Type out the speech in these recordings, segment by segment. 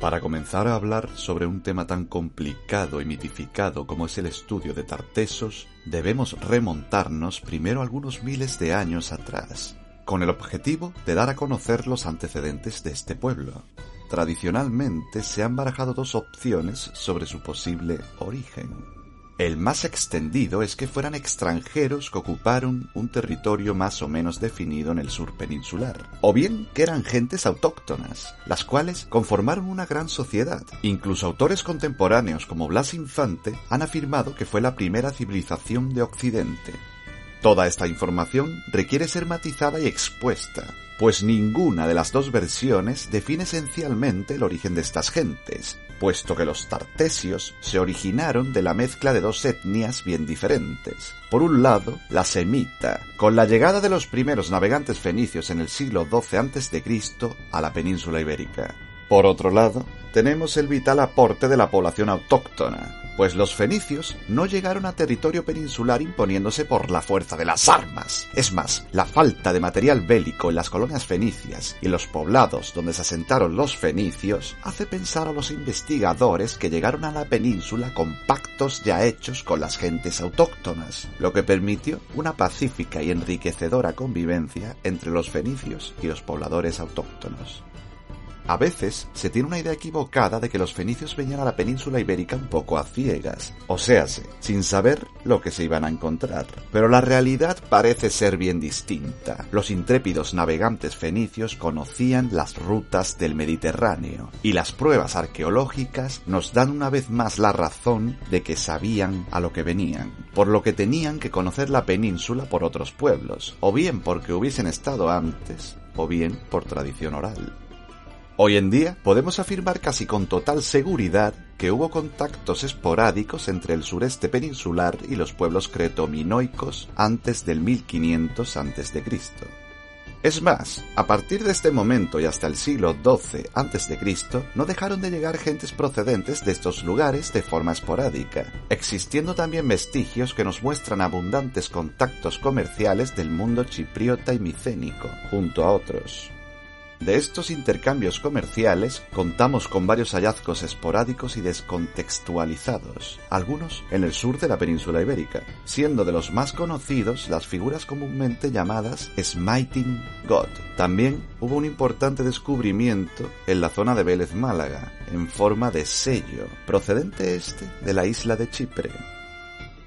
Para comenzar a hablar sobre un tema tan complicado y mitificado como es el estudio de Tartesos, debemos remontarnos primero algunos miles de años atrás, con el objetivo de dar a conocer los antecedentes de este pueblo. Tradicionalmente se han barajado dos opciones sobre su posible origen. El más extendido es que fueran extranjeros que ocuparon un territorio más o menos definido en el sur peninsular, o bien que eran gentes autóctonas, las cuales conformaron una gran sociedad. Incluso autores contemporáneos como Blas Infante han afirmado que fue la primera civilización de Occidente. Toda esta información requiere ser matizada y expuesta, pues ninguna de las dos versiones define esencialmente el origen de estas gentes, puesto que los tartesios se originaron de la mezcla de dos etnias bien diferentes. Por un lado, la semita, con la llegada de los primeros navegantes fenicios en el siglo XII a.C. a la península ibérica. Por otro lado, tenemos el vital aporte de la población autóctona, pues los fenicios no llegaron a territorio peninsular imponiéndose por la fuerza de las armas. Es más, la falta de material bélico en las colonias fenicias y los poblados donde se asentaron los fenicios hace pensar a los investigadores que llegaron a la península con pactos ya hechos con las gentes autóctonas, lo que permitió una pacífica y enriquecedora convivencia entre los fenicios y los pobladores autóctonos. A veces se tiene una idea equivocada de que los fenicios venían a la península ibérica un poco a ciegas, o séase, sin saber lo que se iban a encontrar. Pero la realidad parece ser bien distinta. Los intrépidos navegantes fenicios conocían las rutas del Mediterráneo, y las pruebas arqueológicas nos dan una vez más la razón de que sabían a lo que venían, por lo que tenían que conocer la península por otros pueblos, o bien porque hubiesen estado antes, o bien por tradición oral. Hoy en día podemos afirmar casi con total seguridad que hubo contactos esporádicos entre el sureste peninsular y los pueblos cretominoicos antes del 1500 a.C. Es más, a partir de este momento y hasta el siglo XII a.C., no dejaron de llegar gentes procedentes de estos lugares de forma esporádica, existiendo también vestigios que nos muestran abundantes contactos comerciales del mundo chipriota y micénico, junto a otros. De estos intercambios comerciales contamos con varios hallazgos esporádicos y descontextualizados, algunos en el sur de la península ibérica, siendo de los más conocidos las figuras comúnmente llamadas Smiting God. También hubo un importante descubrimiento en la zona de Vélez Málaga, en forma de sello, procedente este de la isla de Chipre.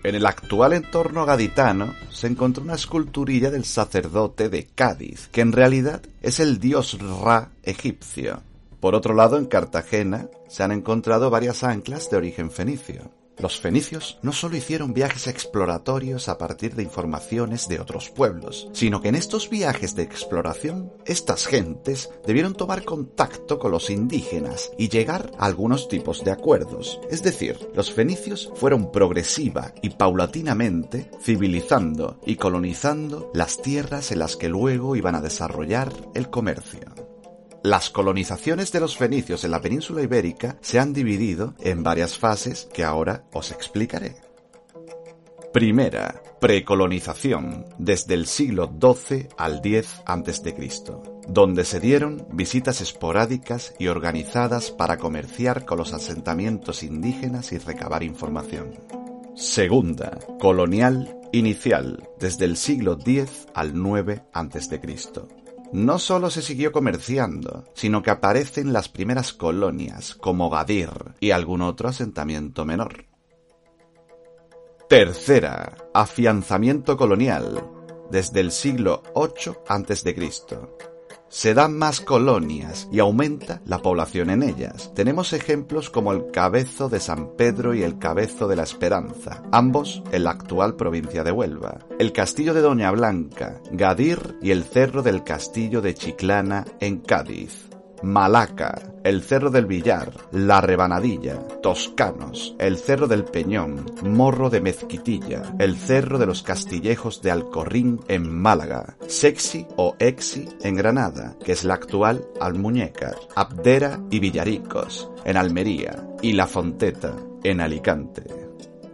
En el actual entorno gaditano se encontró una esculturilla del sacerdote de Cádiz, que en realidad es el dios Ra egipcio. Por otro lado, en Cartagena se han encontrado varias anclas de origen fenicio. Los fenicios no solo hicieron viajes exploratorios a partir de informaciones de otros pueblos, sino que en estos viajes de exploración, estas gentes debieron tomar contacto con los indígenas y llegar a algunos tipos de acuerdos. Es decir, los fenicios fueron progresiva y paulatinamente civilizando y colonizando las tierras en las que luego iban a desarrollar el comercio. Las colonizaciones de los fenicios en la península ibérica se han dividido en varias fases que ahora os explicaré. Primera, precolonización, desde el siglo XII al X a.C., donde se dieron visitas esporádicas y organizadas para comerciar con los asentamientos indígenas y recabar información. Segunda, colonial inicial, desde el siglo X al IX a.C., no solo se siguió comerciando, sino que aparecen las primeras colonias, como Gadir y algún otro asentamiento menor. Tercera, afianzamiento colonial, desde el siglo VIII a.C., se dan más colonias y aumenta la población en ellas. Tenemos ejemplos como el Cabezo de San Pedro y el Cabezo de la Esperanza, ambos en la actual provincia de Huelva, el Castillo de Doña Blanca, Gadir y el Cerro del Castillo de Chiclana en Cádiz. Malaca, el Cerro del Villar, La Rebanadilla, Toscanos, el Cerro del Peñón, Morro de Mezquitilla, el Cerro de los Castillejos de Alcorrín en Málaga, Sexi o Exi en Granada, que es la actual Almuñécar, Abdera y Villaricos en Almería y La Fonteta en Alicante.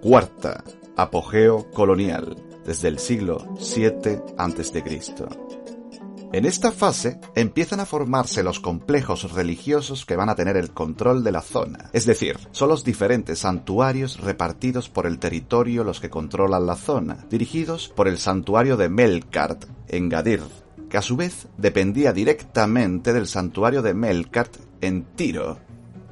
Cuarta, apogeo colonial, desde el siglo VII a.C. En esta fase empiezan a formarse los complejos religiosos que van a tener el control de la zona, es decir, son los diferentes santuarios repartidos por el territorio los que controlan la zona, dirigidos por el santuario de Melkart en Gadir, que a su vez dependía directamente del santuario de Melkart en Tiro,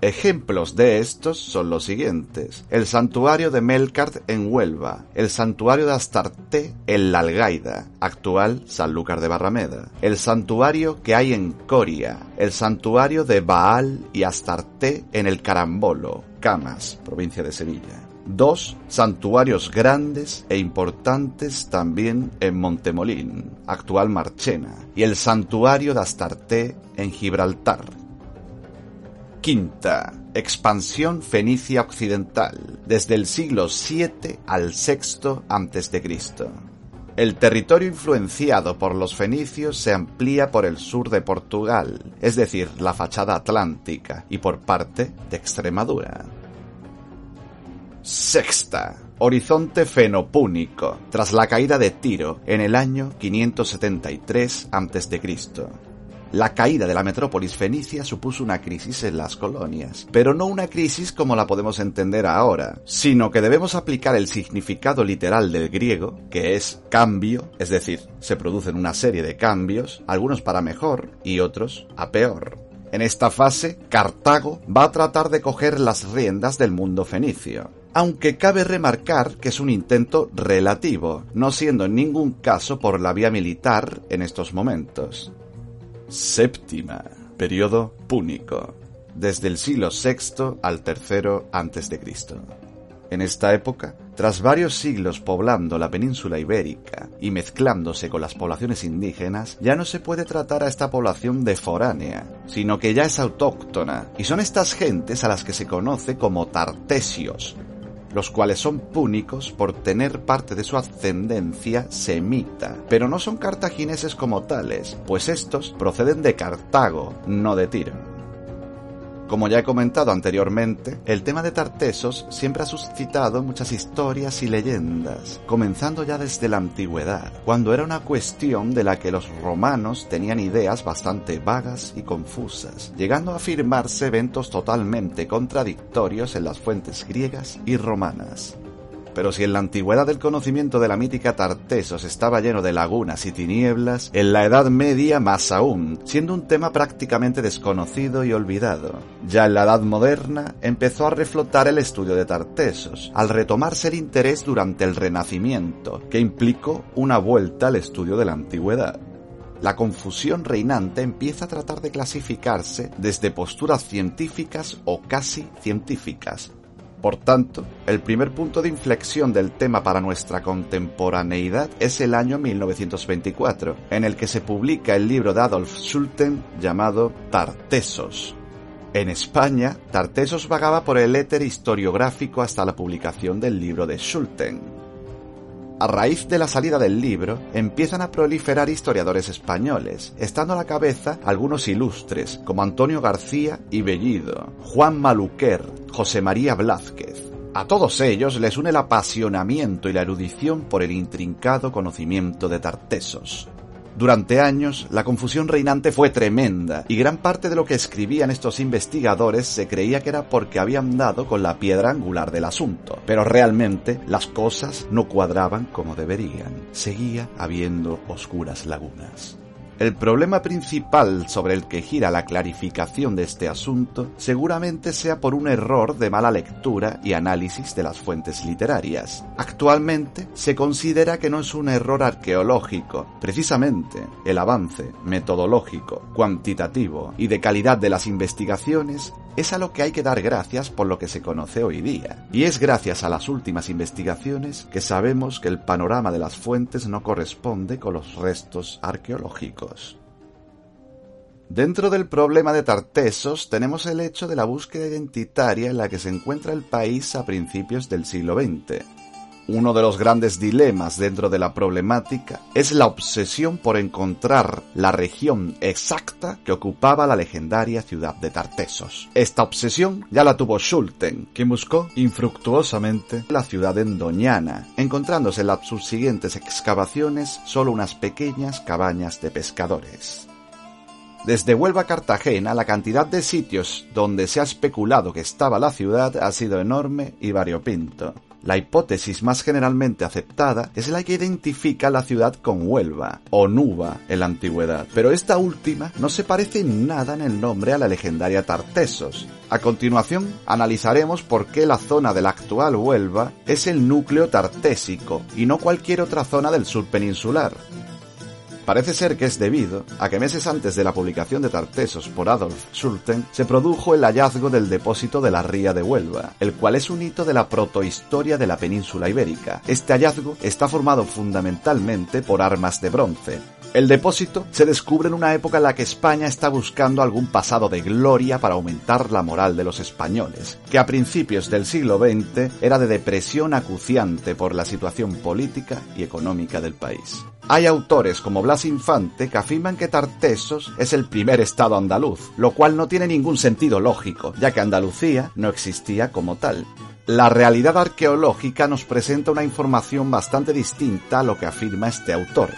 Ejemplos de estos son los siguientes. El santuario de Melkart en Huelva, el santuario de Astarte en La Algaida, actual Sanlúcar de Barrameda, el santuario que hay en Coria, el santuario de Baal y Astarte en el Carambolo, Camas, provincia de Sevilla. Dos santuarios grandes e importantes también en Montemolín, actual Marchena, y el santuario de Astarte en Gibraltar, Quinta, expansión fenicia occidental, desde el siglo VII al VI a.C. El territorio influenciado por los fenicios se amplía por el sur de Portugal, es decir, la fachada atlántica, y por parte de Extremadura. Sexta, horizonte fenopúnico, tras la caída de Tiro en el año 573 a.C. La caída de la metrópolis fenicia supuso una crisis en las colonias, pero no una crisis como la podemos entender ahora, sino que debemos aplicar el significado literal del griego, que es cambio, es decir, se producen una serie de cambios, algunos para mejor y otros a peor. En esta fase, Cartago va a tratar de coger las riendas del mundo fenicio aunque cabe remarcar que es un intento relativo, no siendo en ningún caso por la vía militar en estos momentos. Séptima, periodo púnico, desde el siglo VI al III a.C. En esta época, tras varios siglos poblando la península ibérica y mezclándose con las poblaciones indígenas, ya no se puede tratar a esta población de foránea, sino que ya es autóctona, y son estas gentes a las que se conoce como tartesios, los cuales son púnicos por tener parte de su ascendencia semita, pero no son cartagineses como tales, pues estos proceden de Cartago, no de Tiro. Como ya he comentado anteriormente, el tema de Tartesos siempre ha suscitado muchas historias y leyendas, comenzando ya desde la antigüedad, cuando era una cuestión de la que los romanos tenían ideas bastante vagas y confusas, llegando a afirmarse eventos totalmente contradictorios en las fuentes griegas y romanas. Pero si en la antigüedad el conocimiento de la mítica Tartesos estaba lleno de lagunas y tinieblas, en la Edad Media más aún, siendo un tema prácticamente desconocido y olvidado. Ya en la Edad Moderna empezó a reflotar el estudio de Tartesos, al retomarse el interés durante el Renacimiento, que implicó una vuelta al estudio de la antigüedad la confusión reinante empieza a tratar de clasificarse desde posturas científicas o casi científicas, por tanto, el primer punto de inflexión del tema para nuestra contemporaneidad es el año 1924, en el que se publica el libro de Adolf Schulten llamado Tartesos. En España, Tartesos vagaba por el éter historiográfico hasta la publicación del libro de Schulten. A raíz de la salida del libro, empiezan a proliferar historiadores españoles, estando a la cabeza algunos ilustres, como Antonio García y Bellido, Juan Maluquer, José María Blázquez. A todos ellos les une el apasionamiento y la erudición por el intrincado conocimiento de Tartesos. Durante años, la confusión reinante fue tremenda y gran parte de lo que escribían estos investigadores se creía que era porque habían dado con la piedra angular del asunto. Pero realmente las cosas no cuadraban como deberían. Seguía habiendo oscuras lagunas. El problema principal sobre el que gira la clarificación de este asunto seguramente sea por un error de mala lectura y análisis de las fuentes literarias. Actualmente se considera que no es un error arqueológico, precisamente el avance metodológico, cuantitativo y de calidad de las investigaciones es a lo que hay que dar gracias por lo que se conoce hoy día. Y es gracias a las últimas investigaciones que sabemos que el panorama de las fuentes no corresponde con los restos arqueológicos. Dentro del problema de Tartesos tenemos el hecho de la búsqueda identitaria en la que se encuentra el país a principios del siglo XX uno de los grandes dilemas dentro de la problemática es la obsesión por encontrar la región exacta que ocupaba la legendaria ciudad de Tartesos. Esta obsesión ya la tuvo Schulten, quien buscó infructuosamente la ciudad endoniana, encontrándose en las subsiguientes excavaciones solo unas pequeñas cabañas de pescadores. Desde Huelva a Cartagena, la cantidad de sitios donde se ha especulado que estaba la ciudad ha sido enorme y variopinto. La hipótesis más generalmente aceptada es la que identifica la ciudad con Huelva, o Nuba en la antigüedad, pero esta última no se parece nada en el nombre a la legendaria Tartesos. A continuación, analizaremos por qué la zona de la actual Huelva es el núcleo tartésico y no cualquier otra zona del sur peninsular. Parece ser que es debido a que meses antes de la publicación de Tartesos por Adolf Schulten se produjo el hallazgo del depósito de la Ría de Huelva, el cual es un hito de la protohistoria de la península ibérica. Este hallazgo está formado fundamentalmente por armas de bronce, el depósito se descubre en una época en la que España está buscando algún pasado de gloria para aumentar la moral de los españoles, que a principios del siglo XX era de depresión acuciante por la situación política y económica del país. Hay autores como Blas Infante que afirman que Tartesos es el primer estado andaluz, lo cual no tiene ningún sentido lógico, ya que Andalucía no existía como tal. La realidad arqueológica nos presenta una información bastante distinta a lo que afirma este autor.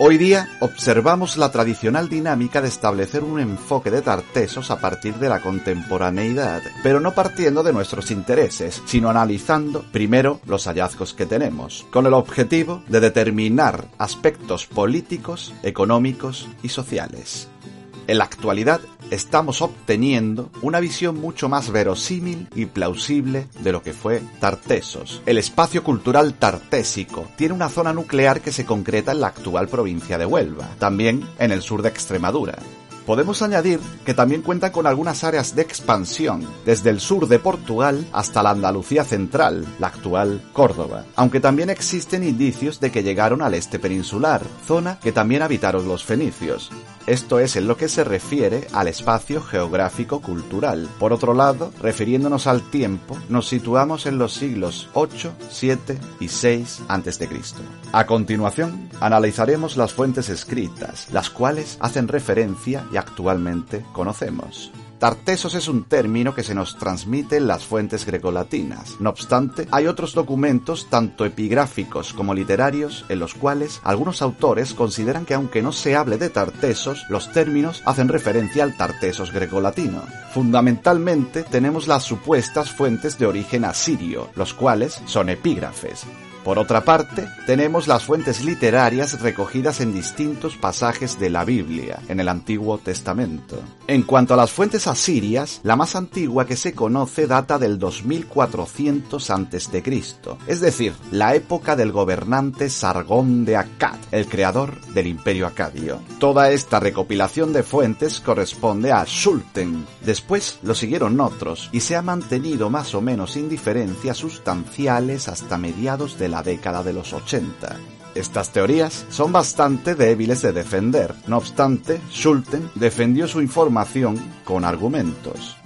Hoy día observamos la tradicional dinámica de establecer un enfoque de Tartesos a partir de la contemporaneidad, pero no partiendo de nuestros intereses, sino analizando primero los hallazgos que tenemos, con el objetivo de determinar aspectos políticos, económicos y sociales. En la actualidad estamos obteniendo una visión mucho más verosímil y plausible de lo que fue Tartesos. El espacio cultural tartésico tiene una zona nuclear que se concreta en la actual provincia de Huelva, también en el sur de Extremadura. Podemos añadir que también cuenta con algunas áreas de expansión, desde el sur de Portugal hasta la Andalucía central, la actual Córdoba, aunque también existen indicios de que llegaron al este peninsular, zona que también habitaron los fenicios. Esto es en lo que se refiere al espacio geográfico cultural. Por otro lado, refiriéndonos al tiempo, nos situamos en los siglos 8, 7 y 6 a.C. A continuación, analizaremos las fuentes escritas, las cuales hacen referencia y actualmente conocemos. Tartesos es un término que se nos transmite en las fuentes grecolatinas. No obstante, hay otros documentos, tanto epigráficos como literarios, en los cuales algunos autores consideran que aunque no se hable de Tartesos, los términos hacen referencia al Tartesos grecolatino. Fundamentalmente tenemos las supuestas fuentes de origen asirio, los cuales son epígrafes. Por otra parte, tenemos las fuentes literarias recogidas en distintos pasajes de la Biblia, en el Antiguo Testamento. En cuanto a las fuentes asirias, la más antigua que se conoce data del 2400 a.C., es decir, la época del gobernante Sargón de Akkad, el creador del imperio acadio. Toda esta recopilación de fuentes corresponde a Schulten. Después lo siguieron otros y se ha mantenido más o menos sin diferencias sustanciales hasta mediados de la década de los 80. Estas teorías son bastante débiles de defender. No obstante, Schulten defendió su información con argumentos.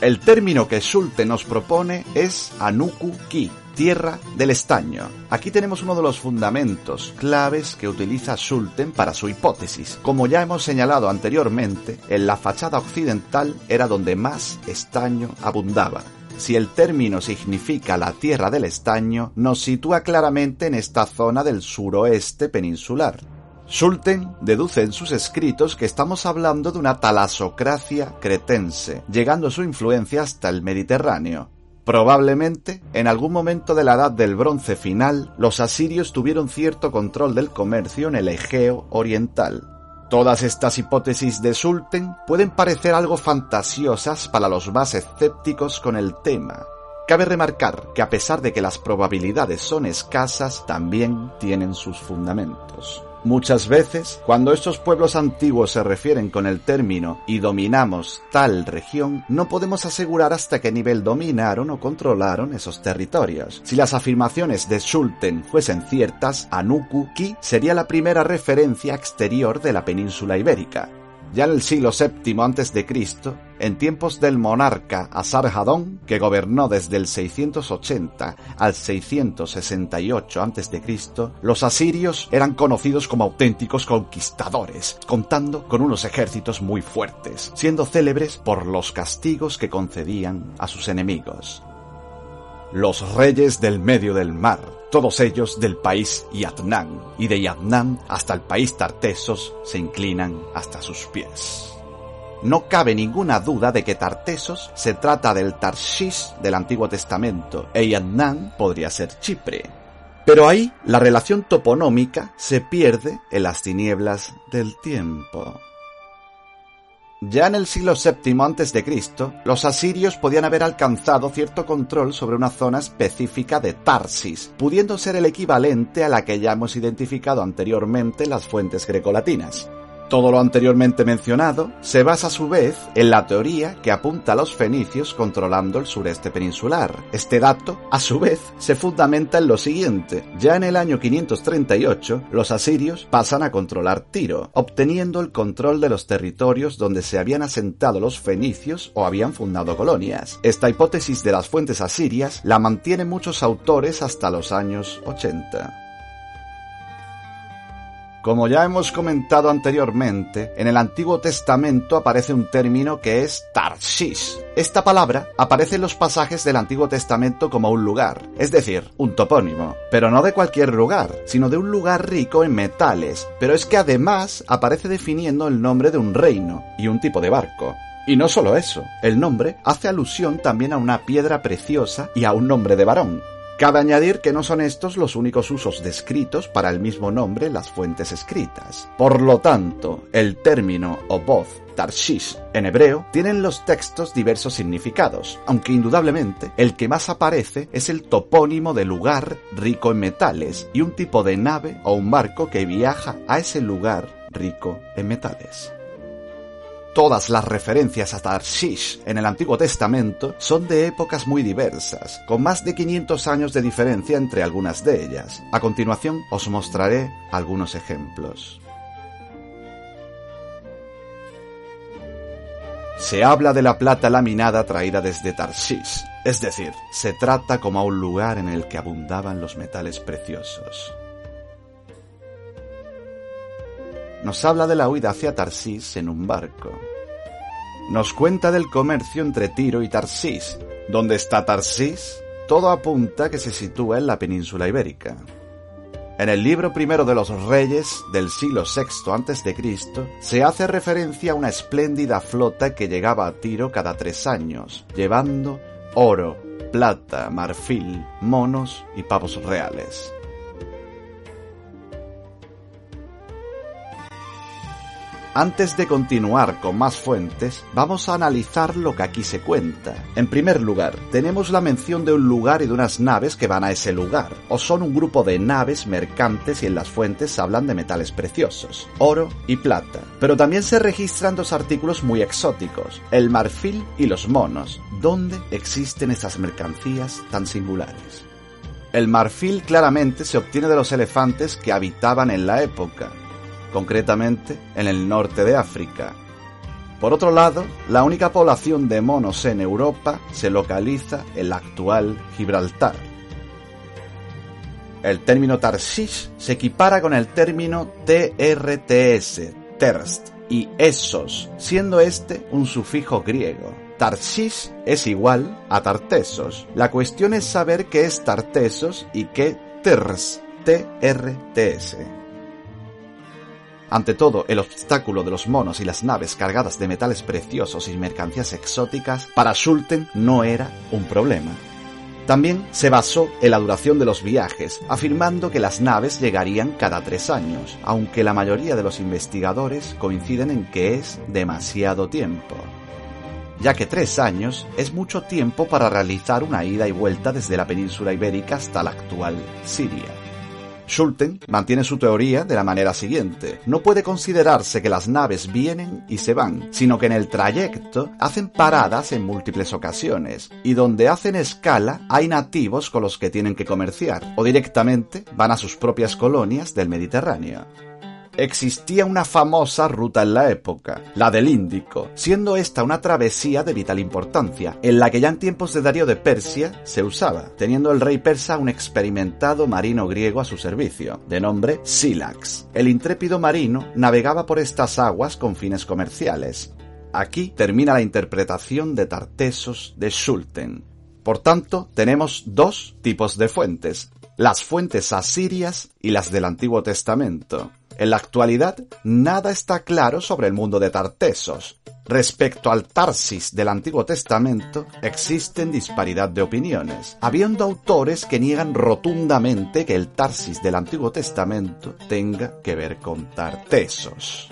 El término que Schulten nos propone es Anuku Ki, tierra del estaño. Aquí tenemos uno de los fundamentos claves que utiliza Schulten para su hipótesis. Como ya hemos señalado anteriormente, en la fachada occidental era donde más estaño abundaba. Si el término significa la tierra del estaño, nos sitúa claramente en esta zona del suroeste peninsular. Schulten deduce en sus escritos que estamos hablando de una talasocracia cretense, llegando su influencia hasta el Mediterráneo. Probablemente, en algún momento de la Edad del Bronce final, los asirios tuvieron cierto control del comercio en el Egeo Oriental. Todas estas hipótesis de Sulten pueden parecer algo fantasiosas para los más escépticos con el tema. Cabe remarcar que a pesar de que las probabilidades son escasas, también tienen sus fundamentos. Muchas veces, cuando estos pueblos antiguos se refieren con el término y dominamos tal región, no podemos asegurar hasta qué nivel dominaron o controlaron esos territorios. Si las afirmaciones de Schulten fuesen ciertas, Anuku-Ki sería la primera referencia exterior de la península ibérica. Ya en el siglo VII a.C., en tiempos del monarca Asarhadón, que gobernó desde el 680 al 668 a.C., los asirios eran conocidos como auténticos conquistadores, contando con unos ejércitos muy fuertes, siendo célebres por los castigos que concedían a sus enemigos. Los reyes del medio del mar, todos ellos del país Yatnan, y de Yatnan hasta el país Tartesos se inclinan hasta sus pies. No cabe ninguna duda de que Tartesos se trata del Tarshish del Antiguo Testamento e Yatnan podría ser Chipre. Pero ahí la relación toponómica se pierde en las tinieblas del tiempo. Ya en el siglo VII a.C., los asirios podían haber alcanzado cierto control sobre una zona específica de Tarsis, pudiendo ser el equivalente a la que ya hemos identificado anteriormente en las fuentes grecolatinas. Todo lo anteriormente mencionado se basa a su vez en la teoría que apunta a los fenicios controlando el sureste peninsular. Este dato, a su vez, se fundamenta en lo siguiente. Ya en el año 538, los asirios pasan a controlar Tiro, obteniendo el control de los territorios donde se habían asentado los fenicios o habían fundado colonias. Esta hipótesis de las fuentes asirias la mantienen muchos autores hasta los años 80. Como ya hemos comentado anteriormente, en el Antiguo Testamento aparece un término que es Tarshish. Esta palabra aparece en los pasajes del Antiguo Testamento como un lugar, es decir, un topónimo, pero no de cualquier lugar, sino de un lugar rico en metales, pero es que además aparece definiendo el nombre de un reino y un tipo de barco. Y no solo eso, el nombre hace alusión también a una piedra preciosa y a un nombre de varón, Cabe añadir que no son estos los únicos usos descritos para el mismo nombre las fuentes escritas. Por lo tanto, el término o voz Tarshish en hebreo tienen los textos diversos significados, aunque indudablemente el que más aparece es el topónimo de lugar rico en metales y un tipo de nave o un barco que viaja a ese lugar rico en metales. Todas las referencias a Tarshish en el Antiguo Testamento son de épocas muy diversas, con más de 500 años de diferencia entre algunas de ellas. A continuación os mostraré algunos ejemplos. Se habla de la plata laminada traída desde Tarshish, es decir, se trata como a un lugar en el que abundaban los metales preciosos. Nos habla de la huida hacia Tarsis en un barco. Nos cuenta del comercio entre Tiro y Tarsis. ¿Dónde está Tarsis? Todo apunta que se sitúa en la península ibérica. En el libro primero de los reyes del siglo VI a.C. se hace referencia a una espléndida flota que llegaba a Tiro cada tres años, llevando oro, plata, marfil, monos y pavos reales. Antes de continuar con más fuentes, vamos a analizar lo que aquí se cuenta. En primer lugar, tenemos la mención de un lugar y de unas naves que van a ese lugar, o son un grupo de naves mercantes y en las fuentes hablan de metales preciosos, oro y plata. Pero también se registran dos artículos muy exóticos, el marfil y los monos. ¿Dónde existen estas mercancías tan singulares? El marfil claramente se obtiene de los elefantes que habitaban en la época, concretamente en el norte de África. Por otro lado, la única población de monos en Europa se localiza en la actual Gibraltar. El término Tarshish se equipara con el término TRTS, terst, y esos, siendo este un sufijo griego. Tarshish es igual a Tartesos. La cuestión es saber qué es Tartesos y qué TRS, TRTS. Ante todo, el obstáculo de los monos y las naves cargadas de metales preciosos y mercancías exóticas para Schulten no era un problema. También se basó en la duración de los viajes, afirmando que las naves llegarían cada tres años, aunque la mayoría de los investigadores coinciden en que es demasiado tiempo ya que tres años es mucho tiempo para realizar una ida y vuelta desde la península ibérica hasta la actual Siria. Schulten mantiene su teoría de la manera siguiente. No puede considerarse que las naves vienen y se van, sino que en el trayecto hacen paradas en múltiples ocasiones, y donde hacen escala hay nativos con los que tienen que comerciar, o directamente van a sus propias colonias del Mediterráneo existía una famosa ruta en la época, la del Índico, siendo esta una travesía de vital importancia, en la que ya en tiempos de Darío de Persia se usaba, teniendo el rey persa un experimentado marino griego a su servicio, de nombre Silax. El intrépido marino navegaba por estas aguas con fines comerciales. Aquí termina la interpretación de Tartesos de Schulten. Por tanto, tenemos dos tipos de fuentes, las fuentes asirias y las del Antiguo Testamento. En la actualidad, nada está claro sobre el mundo de Tartesos. Respecto al Tarsis del Antiguo Testamento, existen disparidad de opiniones, habiendo autores que niegan rotundamente que el Tarsis del Antiguo Testamento tenga que ver con Tartesos.